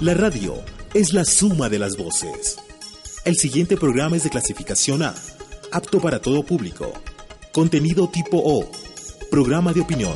La radio es la suma de las voces. El siguiente programa es de clasificación A, apto para todo público. Contenido tipo O, programa de opinión.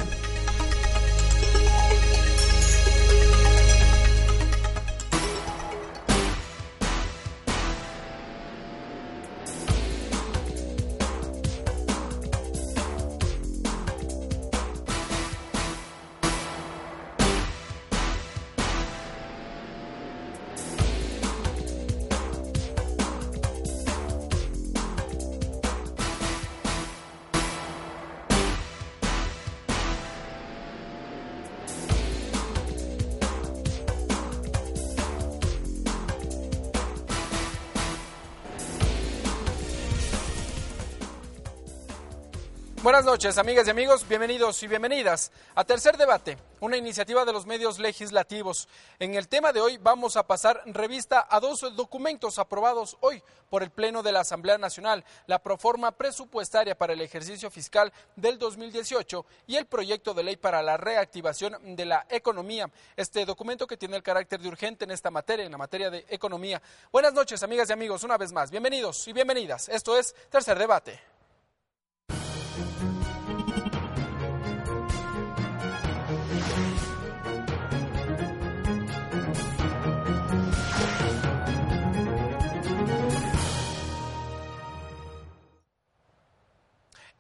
Noches, amigas y amigos, bienvenidos y bienvenidas a Tercer Debate, una iniciativa de los medios legislativos. En el tema de hoy vamos a pasar revista a dos documentos aprobados hoy por el Pleno de la Asamblea Nacional, la proforma presupuestaria para el ejercicio fiscal del 2018 y el proyecto de ley para la reactivación de la economía. Este documento que tiene el carácter de urgente en esta materia, en la materia de economía. Buenas noches, amigas y amigos, una vez más, bienvenidos y bienvenidas. Esto es Tercer Debate.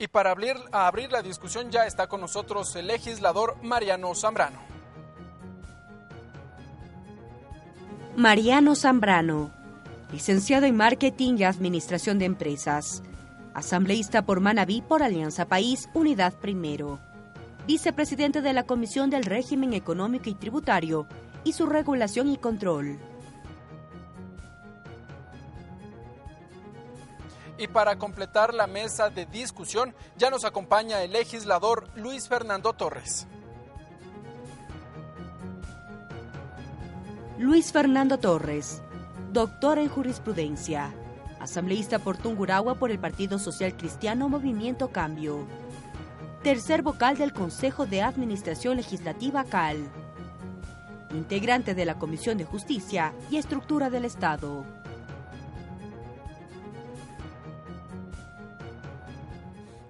Y para abrir, abrir, la discusión ya está con nosotros el legislador Mariano Zambrano. Mariano Zambrano, licenciado en Marketing y Administración de Empresas, asambleísta por Manabí por Alianza País, Unidad Primero, vicepresidente de la Comisión del Régimen Económico y Tributario y su regulación y control. Y para completar la mesa de discusión ya nos acompaña el legislador Luis Fernando Torres. Luis Fernando Torres, doctor en jurisprudencia, asambleísta por Tungurahua por el Partido Social Cristiano Movimiento Cambio. Tercer vocal del Consejo de Administración Legislativa CAL. Integrante de la Comisión de Justicia y Estructura del Estado.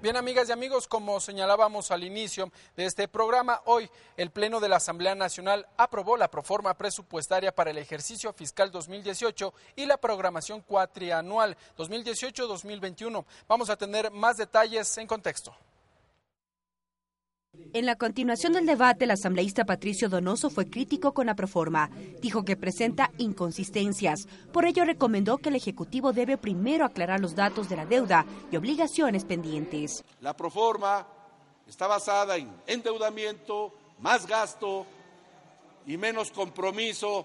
Bien, amigas y amigos, como señalábamos al inicio de este programa, hoy el Pleno de la Asamblea Nacional aprobó la proforma presupuestaria para el ejercicio fiscal 2018 y la programación cuatrianual 2018-2021. Vamos a tener más detalles en contexto. En la continuación del debate, el asambleísta Patricio Donoso fue crítico con la proforma. Dijo que presenta inconsistencias. Por ello, recomendó que el Ejecutivo debe primero aclarar los datos de la deuda y obligaciones pendientes. La proforma está basada en endeudamiento, más gasto y menos compromiso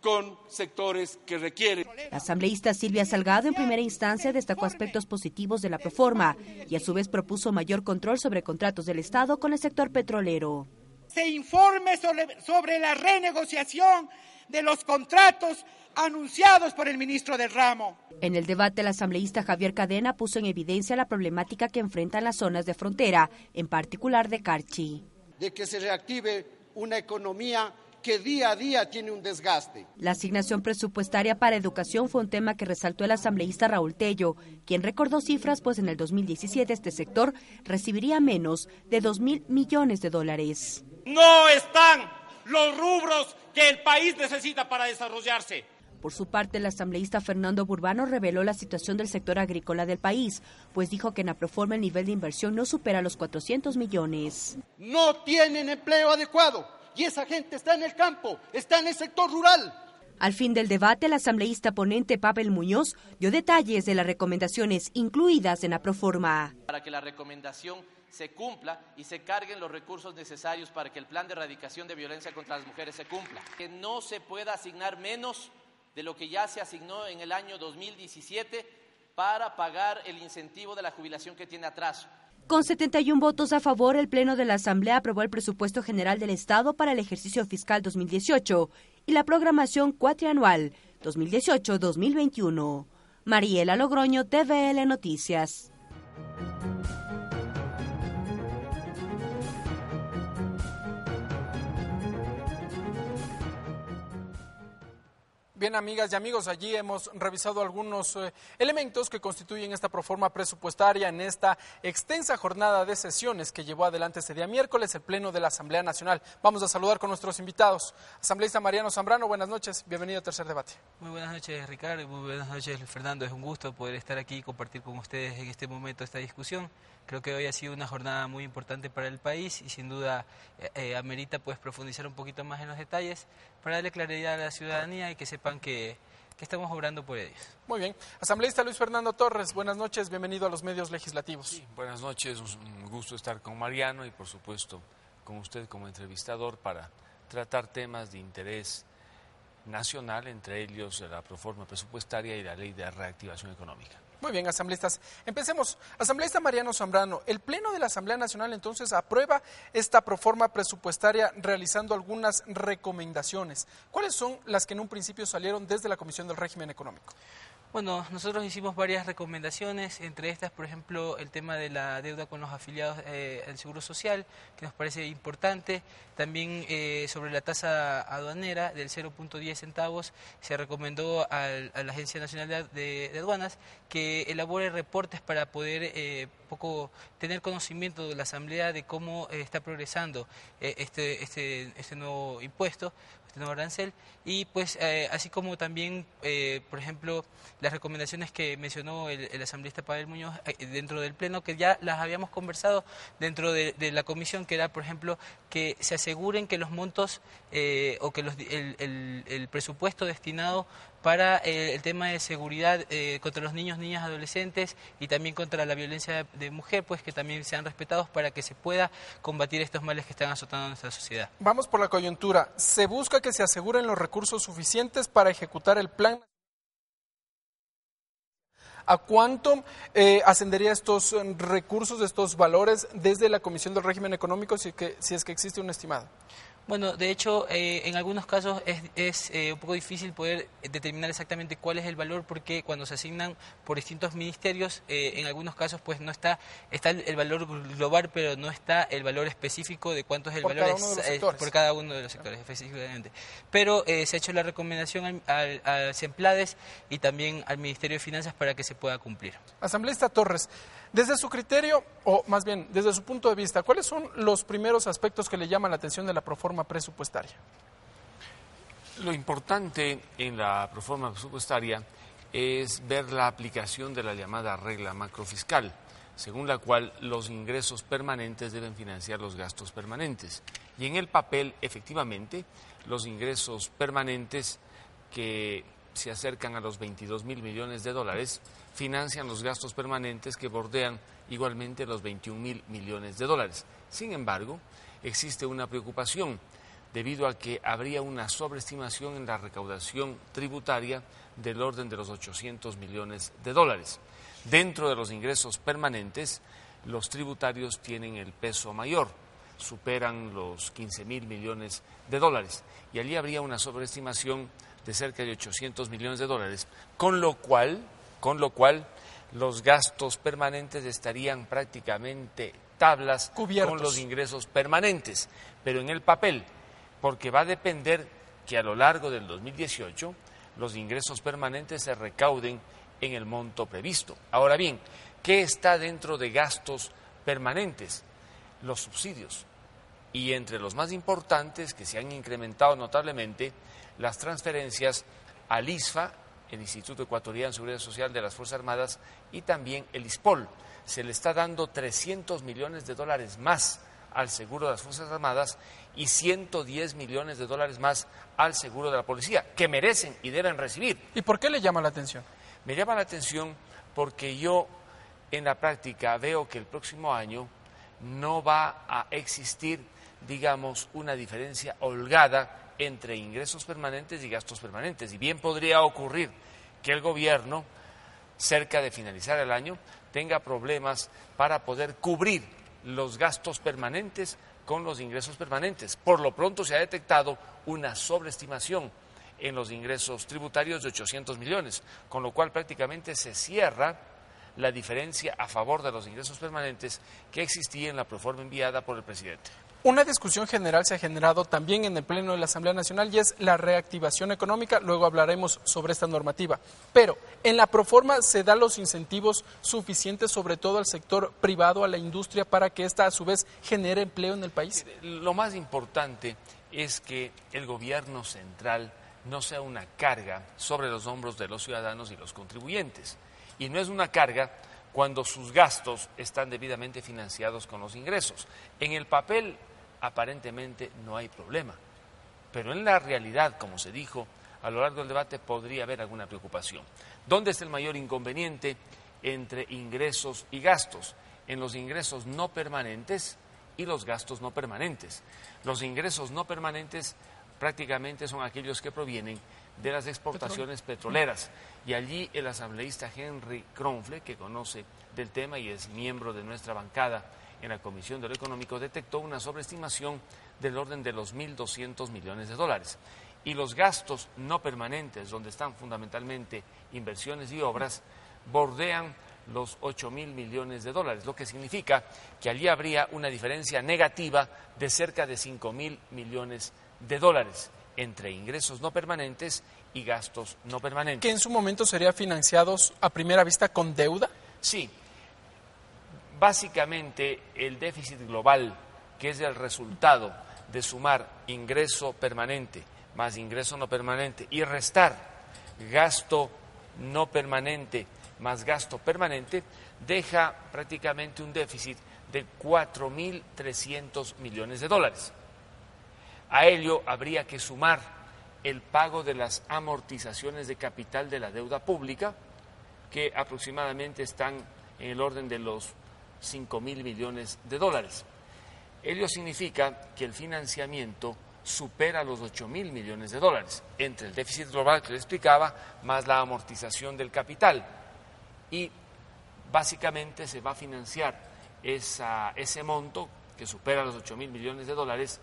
con sectores que requieren. La asambleísta Silvia Salgado en primera instancia destacó aspectos positivos de la proforma y a su vez propuso mayor control sobre contratos del Estado con el sector petrolero. Se informe sobre, sobre la renegociación de los contratos anunciados por el ministro del ramo. En el debate, el asambleísta Javier Cadena puso en evidencia la problemática que enfrentan las zonas de frontera, en particular de Carchi. De que se reactive una economía que día a día tiene un desgaste. La asignación presupuestaria para educación fue un tema que resaltó el asambleísta Raúl Tello, quien recordó cifras, pues en el 2017 este sector recibiría menos de 2 mil millones de dólares. No están los rubros que el país necesita para desarrollarse. Por su parte, el asambleísta Fernando Burbano reveló la situación del sector agrícola del país, pues dijo que en la proforma el nivel de inversión no supera los 400 millones. No tienen empleo adecuado y esa gente está en el campo, está en el sector rural. Al fin del debate, el asambleísta ponente Pavel Muñoz dio detalles de las recomendaciones incluidas en la proforma. Para que la recomendación se cumpla y se carguen los recursos necesarios para que el plan de erradicación de violencia contra las mujeres se cumpla. Que no se pueda asignar menos de lo que ya se asignó en el año 2017 para pagar el incentivo de la jubilación que tiene atraso. Con 71 votos a favor, el Pleno de la Asamblea aprobó el presupuesto general del Estado para el ejercicio fiscal 2018 y la programación cuatrianual 2018-2021. Mariela Logroño, TVL Noticias. Bien, amigas y amigos, allí hemos revisado algunos eh, elementos que constituyen esta proforma presupuestaria en esta extensa jornada de sesiones que llevó adelante este día miércoles el Pleno de la Asamblea Nacional. Vamos a saludar con nuestros invitados. Asambleísta Mariano Zambrano, buenas noches, bienvenido a Tercer Debate. Muy buenas noches, Ricardo, muy buenas noches, Fernando. Es un gusto poder estar aquí y compartir con ustedes en este momento esta discusión. Creo que hoy ha sido una jornada muy importante para el país y sin duda eh, eh, amerita pues profundizar un poquito más en los detalles para darle claridad a la ciudadanía y que sepan que, estamos obrando por ellos. Muy bien. Asambleísta Luis Fernando Torres, buenas noches, bienvenido a los medios legislativos. Sí, buenas noches, un gusto estar con Mariano y por supuesto con usted como entrevistador para tratar temas de interés nacional, entre ellos la proforma presupuestaria y la ley de reactivación económica. Muy bien, asambleístas. Empecemos. Asambleísta Mariano Zambrano, el Pleno de la Asamblea Nacional entonces aprueba esta proforma presupuestaria realizando algunas recomendaciones. ¿Cuáles son las que en un principio salieron desde la Comisión del Régimen Económico? Bueno, nosotros hicimos varias recomendaciones, entre estas, por ejemplo, el tema de la deuda con los afiliados eh, al Seguro Social, que nos parece importante. También eh, sobre la tasa aduanera del 0.10 centavos, se recomendó a la Agencia Nacional de, Aduanas que elabore reportes para poder eh, poco tener conocimiento de la Asamblea de cómo está progresando este, este, este nuevo impuesto nuevo arancel y pues eh, así como también eh, por ejemplo las recomendaciones que mencionó el, el asambleísta Pavel Muñoz eh, dentro del pleno que ya las habíamos conversado dentro de, la comisión que era por ejemplo que se aseguren que los montos o que los, el, el presupuesto destinado para eh, el tema de seguridad eh, contra los niños, niñas, adolescentes y también contra la violencia de mujer, pues que también sean respetados para que se pueda combatir estos males que están azotando nuestra sociedad. Vamos por la coyuntura. Se busca que se aseguren los recursos suficientes para ejecutar el plan. ¿A cuánto eh, ascendería estos recursos, estos valores desde la Comisión del Régimen Económico si, que, si es que existe un estimado? Bueno, de hecho, eh, en algunos casos es, eh, un poco difícil poder determinar exactamente cuál es el valor porque cuando se asignan por distintos ministerios, eh, en algunos casos pues no está, está el, valor global, pero no está el valor específico de cuánto es el valor por cada uno de los sectores, específicamente. Pero se ha hecho la recomendación al, al, CEMPLADES y también al Ministerio de Finanzas para que se pueda cumplir. Asambleísta Torres, desde su criterio, o más bien desde su punto de vista, ¿cuáles son los primeros aspectos que le llaman la atención de la proforma presupuestaria? Lo importante en la proforma presupuestaria es ver la aplicación de la llamada regla macrofiscal, según la cual los ingresos permanentes deben financiar los gastos permanentes. Y en el papel, efectivamente, los ingresos permanentes que se acercan a los 22 mil millones de dólares financian los gastos permanentes que bordean igualmente los 21 mil millones de dólares. Sin embargo, existe una preocupación debido a que habría una sobreestimación en la recaudación tributaria del orden de los 800 millones de dólares. Dentro de los ingresos permanentes, los tributarios tienen el peso mayor, superan los 15 mil millones de dólares, y allí habría una sobreestimación de cerca de 800 millones de dólares, con lo cual con lo cual los gastos permanentes estarían prácticamente tablas con los ingresos permanentes, pero en el papel, porque va a depender que a lo largo del 2018 los ingresos permanentes se recauden en el monto previsto. Ahora bien, ¿qué está dentro de gastos permanentes? Los subsidios. Y entre los más importantes, que se han incrementado notablemente, las transferencias al ISFA el Instituto Ecuatoriano de Seguridad Social de las Fuerzas Armadas y también el ISPOL. Se le está dando 300 millones de dólares más al seguro de las Fuerzas Armadas y 110 millones de dólares más al seguro de la policía, que merecen y deben recibir. ¿Y por qué le llama la atención? Me llama la atención porque yo en la práctica veo que el próximo año no va a existir, digamos, una diferencia holgada entre ingresos permanentes y gastos permanentes. Y bien podría ocurrir que el gobierno, cerca de finalizar el año, tenga problemas para poder cubrir los gastos permanentes con los ingresos permanentes. Por lo pronto se ha detectado una sobreestimación en los ingresos tributarios de 800 millones, con lo cual prácticamente se cierra la diferencia a favor de los ingresos permanentes que existía en la proforma enviada por el presidente. Una discusión general se ha generado también en el Pleno de la Asamblea Nacional y es la reactivación económica. Luego hablaremos sobre esta normativa. Pero en la proforma se dan los incentivos suficientes, sobre todo al sector privado, a la industria, para que ésta a su vez genere empleo en el país. Lo más importante es que el gobierno central no sea una carga sobre los hombros de los ciudadanos y los contribuyentes. Y no es una carga cuando sus gastos están debidamente financiados con los ingresos. En el papel aparentemente no hay problema. Pero en la realidad, como se dijo a lo largo del debate, podría haber alguna preocupación. ¿Dónde es el mayor inconveniente entre ingresos y gastos? En los ingresos no permanentes y los gastos no permanentes. Los ingresos no permanentes prácticamente son aquellos que provienen de las exportaciones petroleras. Y allí el asambleísta Henry Kronfle, que conoce del tema y es miembro de nuestra bancada en la Comisión de lo Económico detectó una sobreestimación del orden de los 1.200 millones de dólares. Y los gastos no permanentes, donde están fundamentalmente inversiones y obras, bordean los 8 mil millones de dólares, lo que significa que allí habría una diferencia negativa de cerca de 5 mil millones de dólares entre ingresos no permanentes y gastos no permanentes. ¿Que en su momento serían financiados a primera vista con deuda? Sí, Básicamente, el déficit global, que es el resultado de sumar ingreso permanente más ingreso no permanente y restar gasto no permanente más gasto permanente, deja prácticamente un déficit de 4.300 millones de dólares. A ello habría que sumar el pago de las amortizaciones de capital de la deuda pública, que aproximadamente están en el orden de los 5 mil millones de dólares. Ello significa que el financiamiento supera los 8 mil millones de dólares, entre el déficit global que le explicaba, más la amortización del capital. Y básicamente se va a financiar ese monto, que supera los 8 mil millones de dólares,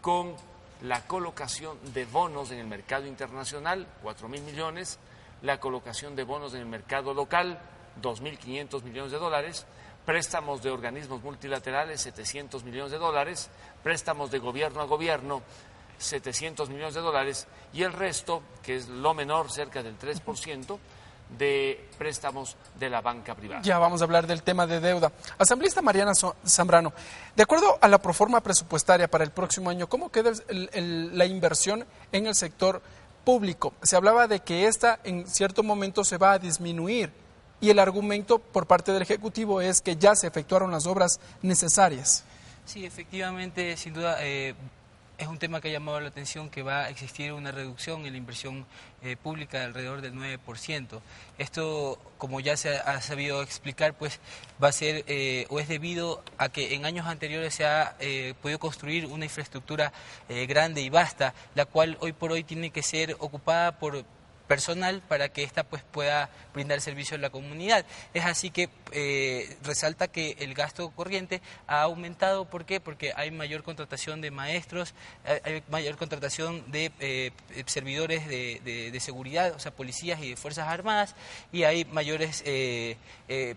con la colocación de bonos en el mercado internacional, 4 mil millones, la colocación de bonos en el mercado local, 2.500 millones de dólares, préstamos de organismos multilaterales, 700 millones de dólares, préstamos de gobierno a gobierno, 700 millones de dólares, y el resto, que es lo menor, cerca del 3%, de préstamos de la banca privada. Ya vamos a hablar del tema de deuda. Asambleísta Mariana Zambrano, de acuerdo a la proforma presupuestaria para el próximo año, ¿cómo queda la inversión en el sector público? Se hablaba de que esta en cierto momento se va a disminuir y el argumento por parte del Ejecutivo es que ya se efectuaron las obras necesarias. Sí, efectivamente, sin duda. Eh, es un tema que ha llamado la atención que va a existir una reducción en la inversión eh, pública de alrededor del 9%. Esto, como ya se ha, sabido explicar, pues va a ser eh, o es debido a que en años anteriores se ha podido construir una infraestructura grande y vasta, la cual hoy por hoy tiene que ser ocupada por personal para que ésta pues pueda brindar servicio a la comunidad. Es así que eh, resalta que el gasto corriente ha aumentado, ¿por qué? Porque hay mayor contratación de maestros, hay mayor contratación de eh, servidores de, seguridad, o sea, policías y de Fuerzas Armadas, y hay mayores eh,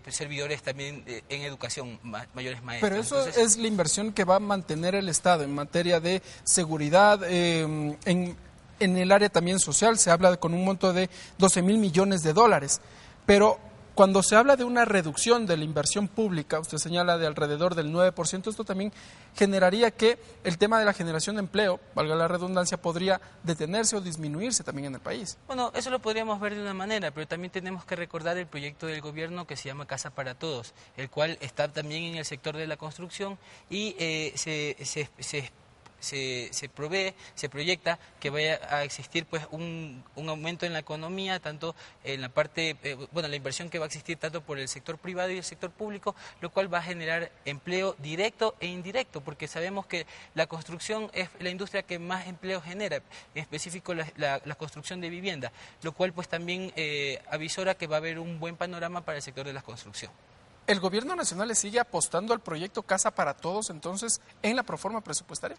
servidores también en educación, mayores maestros. Pero eso es la inversión que va a mantener el Estado en materia de seguridad, en en el área también social se habla con un monto de 12 mil millones de dólares. Pero Cuando se habla de una reducción de la inversión pública, usted señala de alrededor del 9%, esto también generaría que el tema de la generación de empleo, valga la redundancia, podría detenerse o disminuirse también en el país. Bueno, eso lo podríamos ver de una manera, pero también tenemos que recordar el proyecto del gobierno que se llama Casa para Todos, el cual está también en el sector de la construcción y eh, se, se, se se, se provee, se proyecta que vaya a existir pues un, un aumento en la economía, tanto en la parte, eh, bueno, la inversión que va a existir tanto por el sector privado y el sector público, lo cual va a generar empleo directo e indirecto, porque sabemos que la construcción es la industria que más empleo genera, en específico la, la, construcción de vivienda, lo cual pues también eh, avisora que va a haber un buen panorama para el sector de la construcción. ¿El gobierno nacional le sigue apostando al proyecto Casa para Todos entonces en la proforma presupuestaria?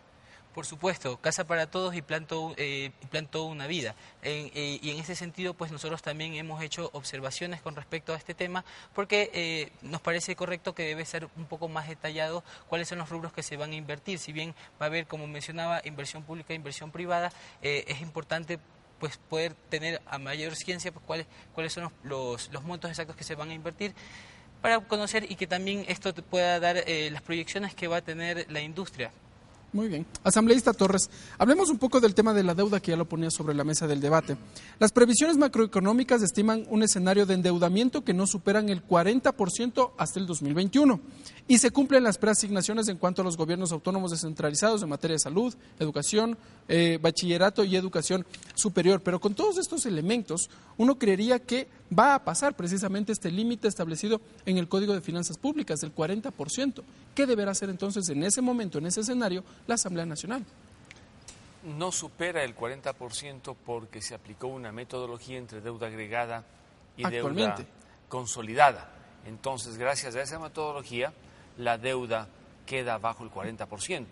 Por supuesto, Casa para Todos y Plan, eh, una vida. Eh, y en ese sentido, pues nosotros también hemos hecho observaciones con respecto a este tema, porque eh, nos parece correcto que debe ser un poco más detallado cuáles son los rubros que se van a invertir. Si bien va a haber, como mencionaba, inversión pública e inversión privada, es importante pues poder tener a mayor ciencia pues, cuáles, cuáles son los, los, montos exactos que se van a invertir para conocer y que también esto pueda dar las proyecciones que va a tener la industria. Muy bien. Asambleísta Torres, hablemos un poco del tema de la deuda que ya lo ponía sobre la mesa del debate. Las previsiones macroeconómicas estiman un escenario de endeudamiento que no superan el 40% hasta el 2021 y se cumplen las preasignaciones en cuanto a los gobiernos autónomos descentralizados en materia de salud, educación, eh, bachillerato y educación superior. Pero con todos estos elementos, uno creería que va a pasar precisamente este límite establecido en el Código de Finanzas Públicas del 40%. ¿Qué deberá hacer entonces en ese momento, en ese escenario, la Asamblea Nacional? No supera el 40% porque se aplicó una metodología entre deuda agregada y deuda consolidada. Entonces, gracias a esa metodología, la deuda queda bajo el 40%,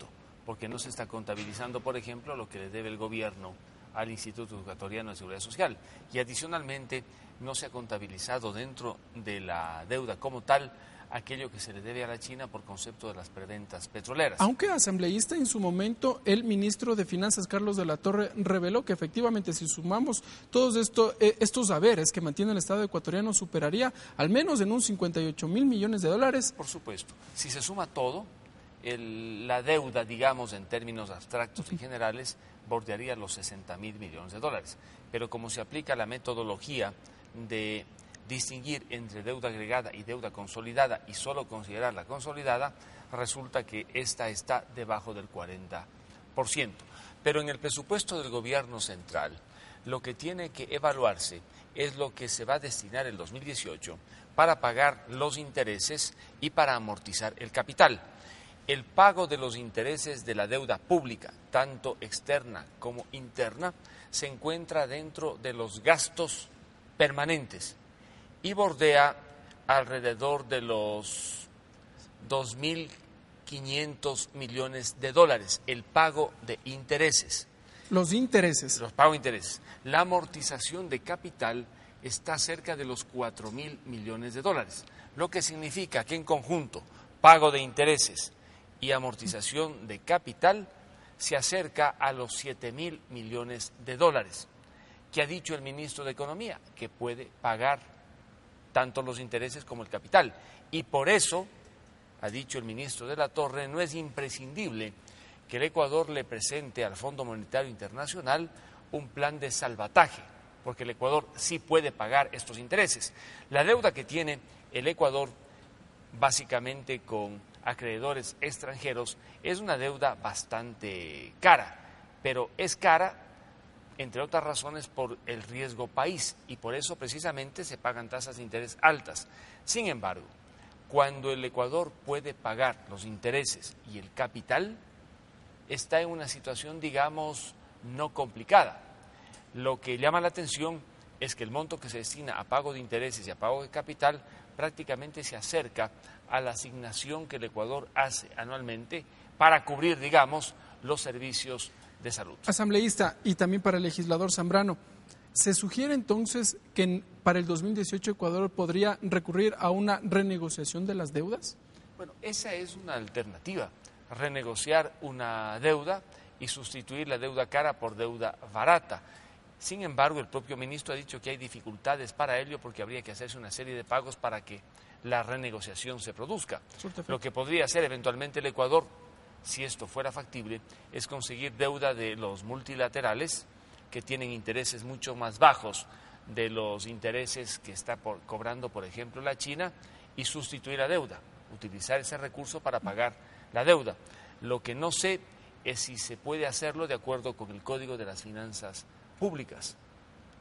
porque no se está contabilizando, por ejemplo, lo que le debe el gobierno al Instituto Educatoriano de Seguridad Social. Y adicionalmente no se ha contabilizado dentro de la deuda como tal aquello que se le debe a la China por concepto de las preventas petroleras. Aunque asambleísta en su momento, el ministro de Finanzas, Carlos de la Torre, reveló que efectivamente si sumamos todos esto, eh, estos haberes que mantiene el Estado ecuatoriano, superaría al menos en un 58 mil millones de dólares. Por supuesto. Si se suma todo, la deuda, digamos, en términos abstractos y generales, bordearía los 60 mil millones de dólares. Pero como se aplica la metodología de distinguir entre deuda agregada y deuda consolidada y solo considerar la consolidada, resulta que esta está debajo del 40%. Pero en el presupuesto del gobierno central, lo que tiene que evaluarse es lo que se va a destinar el 2018 para pagar los intereses y para amortizar el capital. El pago de los intereses de la deuda pública, tanto externa como interna, se encuentra dentro de los gastos permanentes y bordea alrededor de los 2.500 millones de dólares, el pago de intereses. Los intereses. Los pagos de intereses. La amortización de capital está cerca de los 4.000 millones de dólares, lo que significa que en conjunto pago de intereses y amortización de capital se acerca a los 7.000 millones de dólares. ¿Qué ha dicho el ministro de Economía? Que puede pagar tanto los intereses como el capital. Y por eso, ha dicho el ministro de la Torre, no es imprescindible que el Ecuador le presente al Fondo Monetario Internacional un plan de salvataje, porque el Ecuador sí puede pagar estos intereses. La deuda que tiene el Ecuador básicamente con acreedores extranjeros es una deuda bastante cara, pero es cara entre otras razones por el riesgo país y por eso precisamente se pagan tasas de interés altas. Sin embargo, cuando el Ecuador puede pagar los intereses y el capital, está en una situación, digamos, no complicada. Lo que llama la atención es que el monto que se destina a pago de intereses y a pago de capital prácticamente se acerca a la asignación que el Ecuador hace anualmente para cubrir, digamos, los servicios de salud. Asambleísta y también para el legislador Zambrano, ¿se sugiere entonces que para el 2018 Ecuador podría recurrir a una renegociación de las deudas? Bueno, esa es una alternativa, renegociar una deuda y sustituir la deuda cara por deuda barata. Sin embargo, el propio ministro ha dicho que hay dificultades para ello porque habría que hacerse una serie de pagos para que la renegociación se produzca. Lo que podría hacer eventualmente el Ecuador, si esto fuera factible, es conseguir deuda de los multilaterales que tienen intereses mucho más bajos de los intereses que está cobrando, por ejemplo, la China y sustituir la deuda, utilizar ese recurso para pagar la deuda. Lo que no sé es si se puede hacerlo de acuerdo con el Código de las Finanzas Públicas,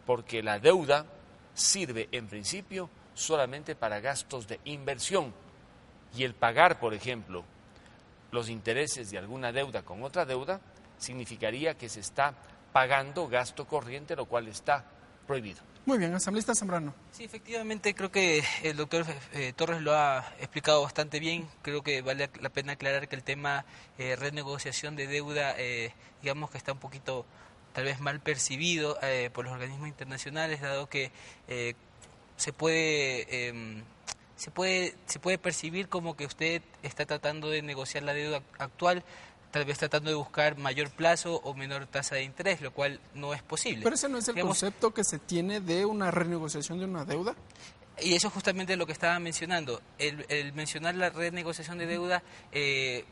porque la deuda sirve en principio solamente para gastos de inversión y el pagar, por ejemplo, los intereses de alguna deuda con otra deuda significaría que se está pagando gasto corriente, lo cual está prohibido. Muy bien, asambleísta Zambrano. Sí, efectivamente, creo que el doctor eh, Torres lo ha explicado bastante bien. Creo que vale la pena aclarar que el tema eh, renegociación de deuda, eh, digamos que está un poquito tal vez mal percibido eh, por los organismos internacionales, dado que se puede em, se puede se puede percibir como que usted está tratando de negociar la deuda actual tal vez tratando de buscar mayor plazo o menor tasa de interés, lo cual no es posible. Pero ese no es el concepto que se tiene de una renegociación de una deuda. Y eso es justamente lo que estaba mencionando. El, mencionar la renegociación de deuda eh,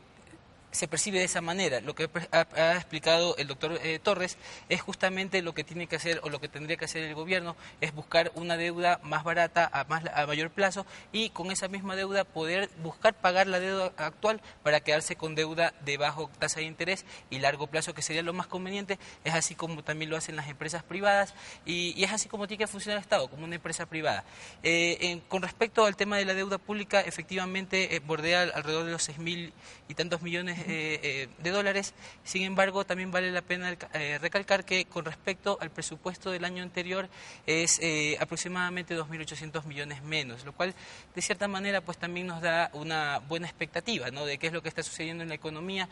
se percibe de esa manera. Lo que ha, explicado el doctor eh, Torres es justamente lo que tiene que hacer o lo que tendría que hacer el gobierno, es buscar una deuda más barata a, más, a mayor plazo y con esa misma deuda poder buscar pagar la deuda actual para quedarse con deuda de bajo tasa de interés y largo plazo, que sería lo más conveniente. Es así como también lo hacen las empresas privadas y, es así como tiene que funcionar el Estado, como una empresa privada. Eh, con respecto al tema de la deuda pública, efectivamente eh, bordea alrededor de los seis mil y tantos millones eh, eh, de dólares. Sin embargo, también vale la pena eh, recalcar que con respecto al presupuesto del año anterior es aproximadamente 2.800 millones menos, lo cual de cierta manera pues también nos da una buena expectativa ¿no? de qué es lo que está sucediendo en la economía.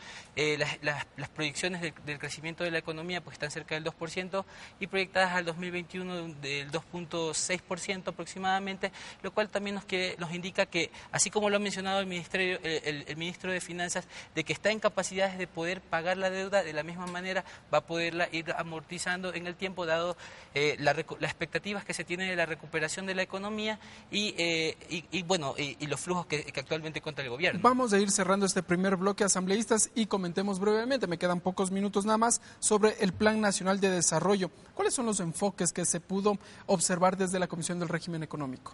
Las, proyecciones del, crecimiento de la economía pues están cerca del 2% y proyectadas al 2021 del 2.6% aproximadamente, lo cual también nos, que, nos indica que, así como lo ha mencionado el, ministerio, el ministro de Finanzas, de que está en capacidades de poder pagar la deuda, de la misma manera va a poderla ir amortizando en el tiempo, dado eh, las expectativas que se tienen de la recuperación de la economía y, eh, y, bueno, y, los flujos que, actualmente cuenta el gobierno. Vamos a ir cerrando este primer bloque asambleístas y comentemos brevemente, me quedan pocos minutos nada más, sobre el Plan Nacional de Desarrollo. ¿Cuáles son los enfoques que se pudo observar desde la Comisión del Régimen Económico?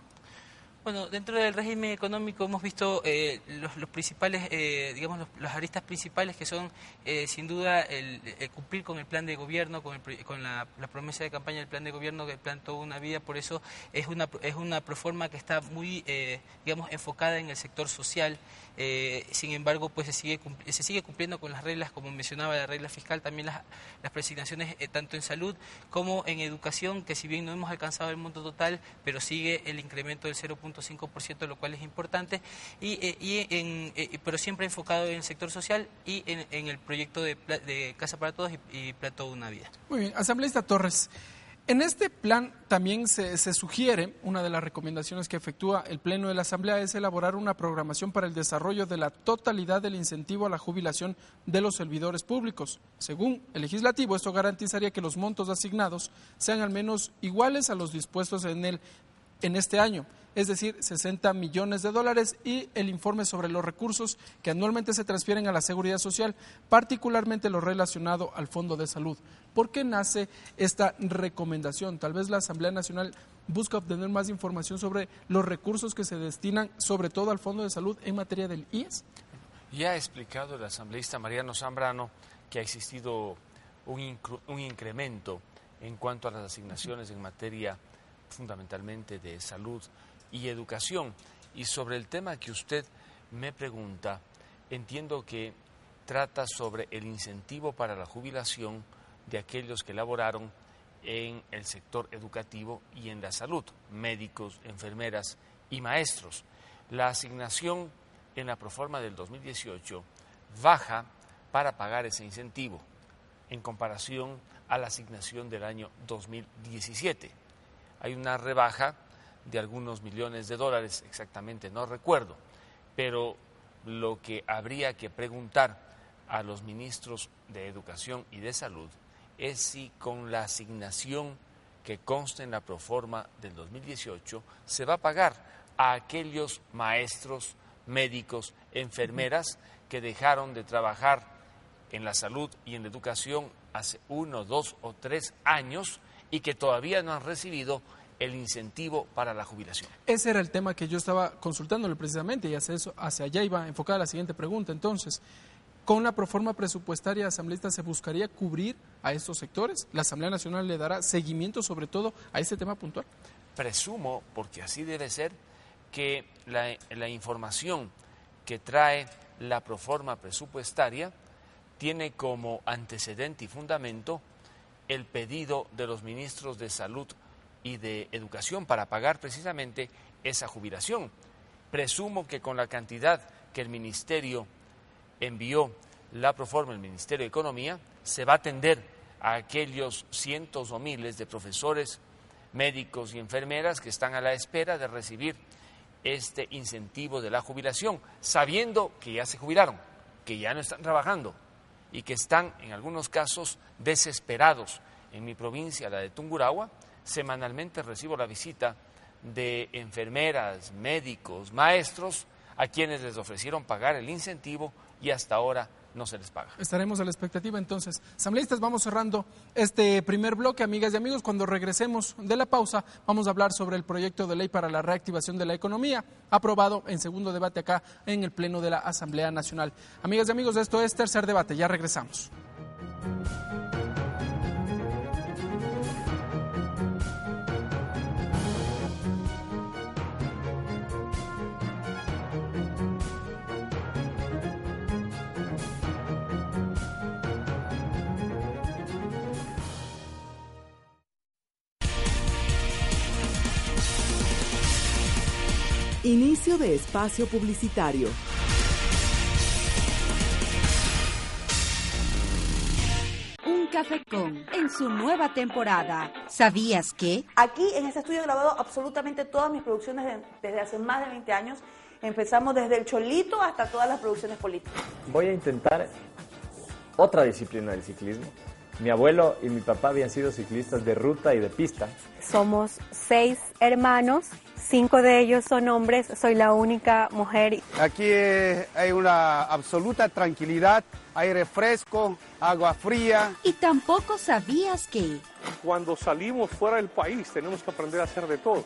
Bueno, dentro del régimen económico hemos visto eh, los, principales, eh, digamos, las aristas principales que son, eh, sin duda, el, cumplir con el plan de gobierno, con, con la, promesa de campaña del plan de gobierno que plantó una vida. Por eso es una, es una proforma que está muy, digamos, enfocada en el sector social. Sin embargo, pues se sigue, se sigue cumpliendo con las reglas, como mencionaba la regla fiscal, también las, las presignaciones tanto en salud como en educación, que si bien no hemos alcanzado el monto total, pero sigue el incremento del 0. 5%, lo cual es importante, y, eh, y en, eh, pero siempre enfocado en el sector social y en, el proyecto de, de, Casa para Todos y, Plato de una Vida. Muy bien, asambleísta Torres. En este plan también se, se, sugiere, una de las recomendaciones que efectúa el Pleno de la Asamblea es elaborar una programación para el desarrollo de la totalidad del incentivo a la jubilación de los servidores públicos. Según el legislativo, esto garantizaría que los montos asignados sean al menos iguales a los dispuestos en el en este año, es decir, 60 millones de dólares y el informe sobre los recursos que anualmente se transfieren a la seguridad social, particularmente lo relacionado al Fondo de Salud. ¿Por qué nace esta recomendación? Tal vez la Asamblea Nacional busca obtener más información sobre los recursos que se destinan sobre todo al Fondo de Salud en materia del IES. Ya ha explicado el asambleísta Mariano Zambrano que ha existido un, un incremento en cuanto a las asignaciones en materia fundamentalmente de salud y educación. Y sobre el tema que usted me pregunta, entiendo que trata sobre el incentivo para la jubilación de aquellos que laboraron en el sector educativo y en la salud, médicos, enfermeras y maestros. La asignación en la proforma del 2018 baja para pagar ese incentivo en comparación a la asignación del año 2017 hay una rebaja de algunos millones de dólares, exactamente no recuerdo, pero lo que habría que preguntar a los ministros de Educación y de Salud es si con la asignación que consta en la proforma del 2018 se va a pagar a aquellos maestros, médicos, enfermeras que dejaron de trabajar en la salud y en la educación hace uno, dos o tres años y que todavía no han recibido el incentivo para la jubilación. Ese era el tema que yo estaba consultándole precisamente y hacia, eso, hacia allá iba enfocada la siguiente pregunta. Entonces, ¿con la proforma presupuestaria asambleísta se buscaría cubrir a estos sectores? ¿La Asamblea Nacional le dará seguimiento sobre todo a este tema puntual? Presumo, porque así debe ser, que la, la información que trae la proforma presupuestaria tiene como antecedente y fundamento el pedido de los ministros de Salud y de Educación para pagar precisamente esa jubilación. Presumo que con la cantidad que el Ministerio envió la proforma, el Ministerio de Economía, se va a atender a aquellos cientos o miles de profesores, médicos y enfermeras que están a la espera de recibir este incentivo de la jubilación, sabiendo que ya se jubilaron, que ya no están trabajando y que están en algunos casos desesperados. En mi provincia, la de Tungurahua, semanalmente recibo la visita de enfermeras, médicos, maestros, a quienes les ofrecieron pagar el incentivo y hasta ahora no se les paga. Estaremos a la expectativa entonces. Asambleístas, vamos cerrando este primer bloque, amigas y amigos. Cuando regresemos de la pausa, vamos a hablar sobre el proyecto de ley para la reactivación de la economía, aprobado en segundo debate acá en el Pleno de la Asamblea Nacional. Amigas y amigos, esto es tercer debate. Ya regresamos. Inicio de espacio publicitario. Un café con en su nueva temporada. ¿Sabías que? Aquí en este estudio he grabado absolutamente todas mis producciones desde hace más de 20 años. Empezamos desde el cholito hasta todas las producciones políticas. Voy a intentar otra disciplina del ciclismo. Mi abuelo y mi papá habían sido ciclistas de ruta y de pista. Somos seis hermanos Cinco de ellos son hombres, soy la única mujer. Aquí hay una absoluta tranquilidad, aire fresco, agua fría. Y tampoco sabías que... Cuando salimos fuera del país tenemos que aprender a hacer de todo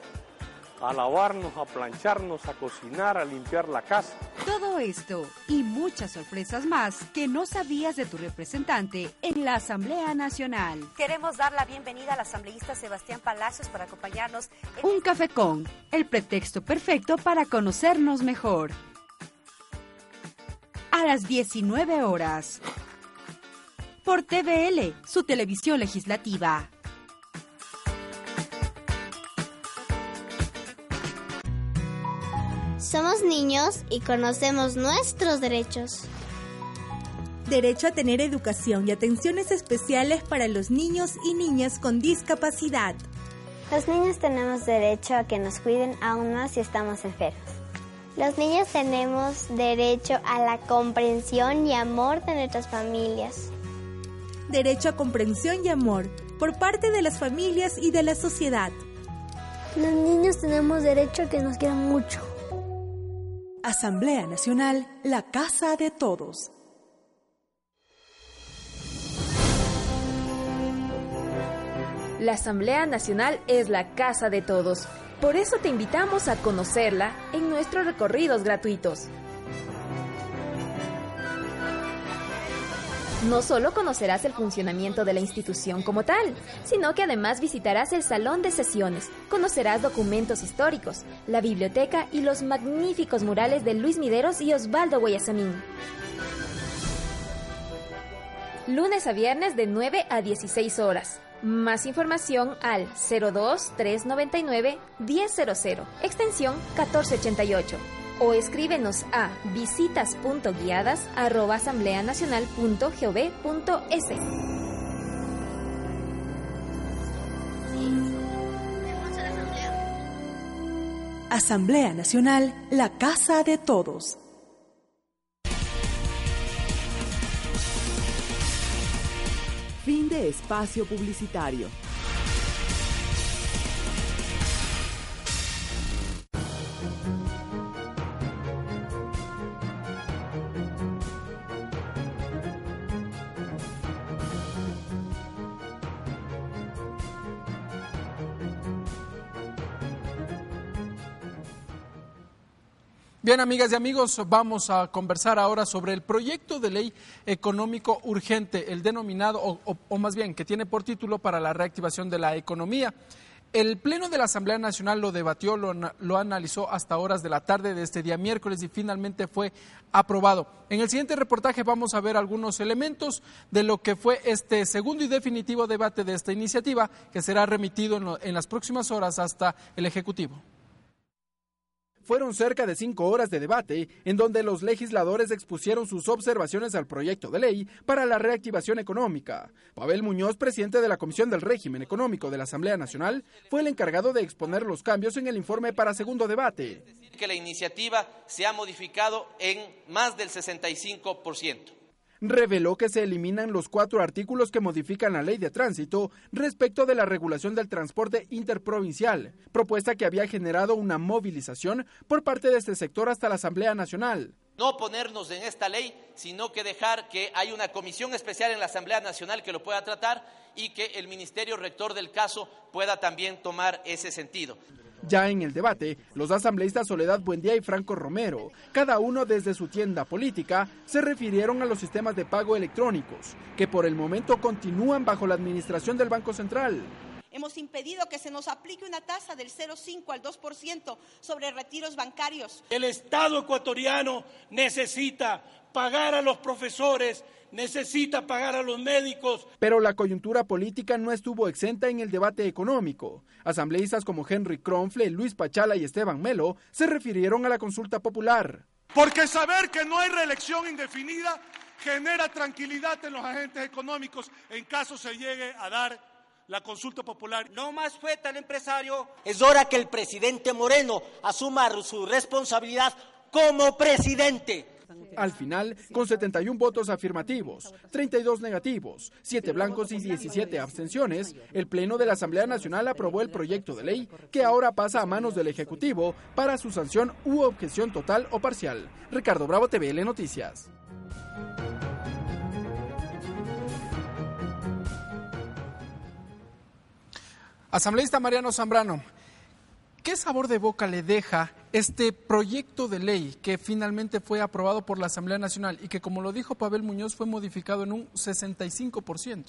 a lavarnos, a plancharnos, a cocinar, a limpiar la casa. Todo esto y muchas sorpresas más que no sabías de tu representante en la Asamblea Nacional. Queremos dar la bienvenida al asambleísta Sebastián Palacios para acompañarnos. En... Un café con, el pretexto perfecto para conocernos mejor. A las 19 horas. Por TVL, su televisión legislativa. Somos niños y conocemos nuestros derechos. Derecho a tener educación y atenciones especiales para los niños y niñas con discapacidad. Los niños tenemos derecho a que nos cuiden aún más si estamos enfermos. Los niños tenemos derecho a la comprensión y amor de nuestras familias. Derecho a comprensión y amor por parte de las familias y de la sociedad. Los niños tenemos derecho a que nos quieran mucho. Asamblea Nacional, la casa de todos. La Asamblea Nacional es la casa de todos. Por eso te invitamos a conocerla en nuestros recorridos gratuitos. No solo conocerás el funcionamiento de la institución como tal, sino que además visitarás el salón de sesiones, conocerás documentos históricos, la biblioteca y los magníficos murales de Luis Mideros y Osvaldo Guayasamín. Lunes a viernes de 9 a 16 horas. Más información al 02 399 1000, extensión 1488 o escríbenos a visitas.guiadas@asambleanacional.gov.es. Asamblea Nacional, la casa de todos. Fin de espacio publicitario. Bien, amigas y amigos, vamos a conversar ahora sobre el proyecto de ley económico urgente, el denominado, o, más bien, que tiene por título para la reactivación de la economía. El Pleno de la Asamblea Nacional lo debatió, lo, lo, analizó hasta horas de la tarde de este día miércoles y finalmente fue aprobado. En el siguiente reportaje vamos a ver algunos elementos de lo que fue este segundo y definitivo debate de esta iniciativa que será remitido en, lo, en las próximas horas hasta el Ejecutivo. Fueron cerca de cinco horas de debate en donde los legisladores expusieron sus observaciones al proyecto de ley para la reactivación económica. Pavel Muñoz, presidente de la Comisión del Régimen Económico de la Asamblea Nacional, fue el encargado de exponer los cambios en el informe para segundo debate. Que la iniciativa se ha modificado en más del 65% reveló que se eliminan los cuatro artículos que modifican la ley de tránsito respecto de la regulación del transporte interprovincial, propuesta que había generado una movilización por parte de este sector hasta la Asamblea Nacional. No ponernos en esta ley, sino que dejar que hay una comisión especial en la Asamblea Nacional que lo pueda tratar y que el Ministerio Rector del caso pueda también tomar ese sentido. Ya en el debate, los asambleístas Soledad Buendía y Franco Romero, cada uno desde su tienda política, se refirieron a los sistemas de pago electrónicos, que por el momento continúan bajo la administración del Banco Central. Hemos impedido que se nos aplique una tasa del 0,5 al 2% sobre retiros bancarios. El Estado ecuatoriano necesita pagar a los profesores, necesita pagar a los médicos. Pero la coyuntura política no estuvo exenta en el debate económico. Asambleístas como Henry Kronfle, Luis Pachala y Esteban Melo se refirieron a la consulta popular. Porque saber que no hay reelección indefinida genera tranquilidad en los agentes económicos en caso se llegue a dar la consulta popular. No más fue tal empresario. Es hora que el presidente Moreno asuma su responsabilidad como presidente. Al final, con 71 votos afirmativos, 32 negativos, 7 blancos y 17 abstenciones, el Pleno de la Asamblea Nacional aprobó el proyecto de ley que ahora pasa a manos del Ejecutivo para su sanción u objeción total o parcial. Ricardo Bravo, TVL Noticias. Asambleísta Mariano Zambrano, ¿qué sabor de boca le deja este proyecto de ley que finalmente fue aprobado por la Asamblea Nacional y que, como lo dijo Pavel Muñoz, fue modificado en un 65%?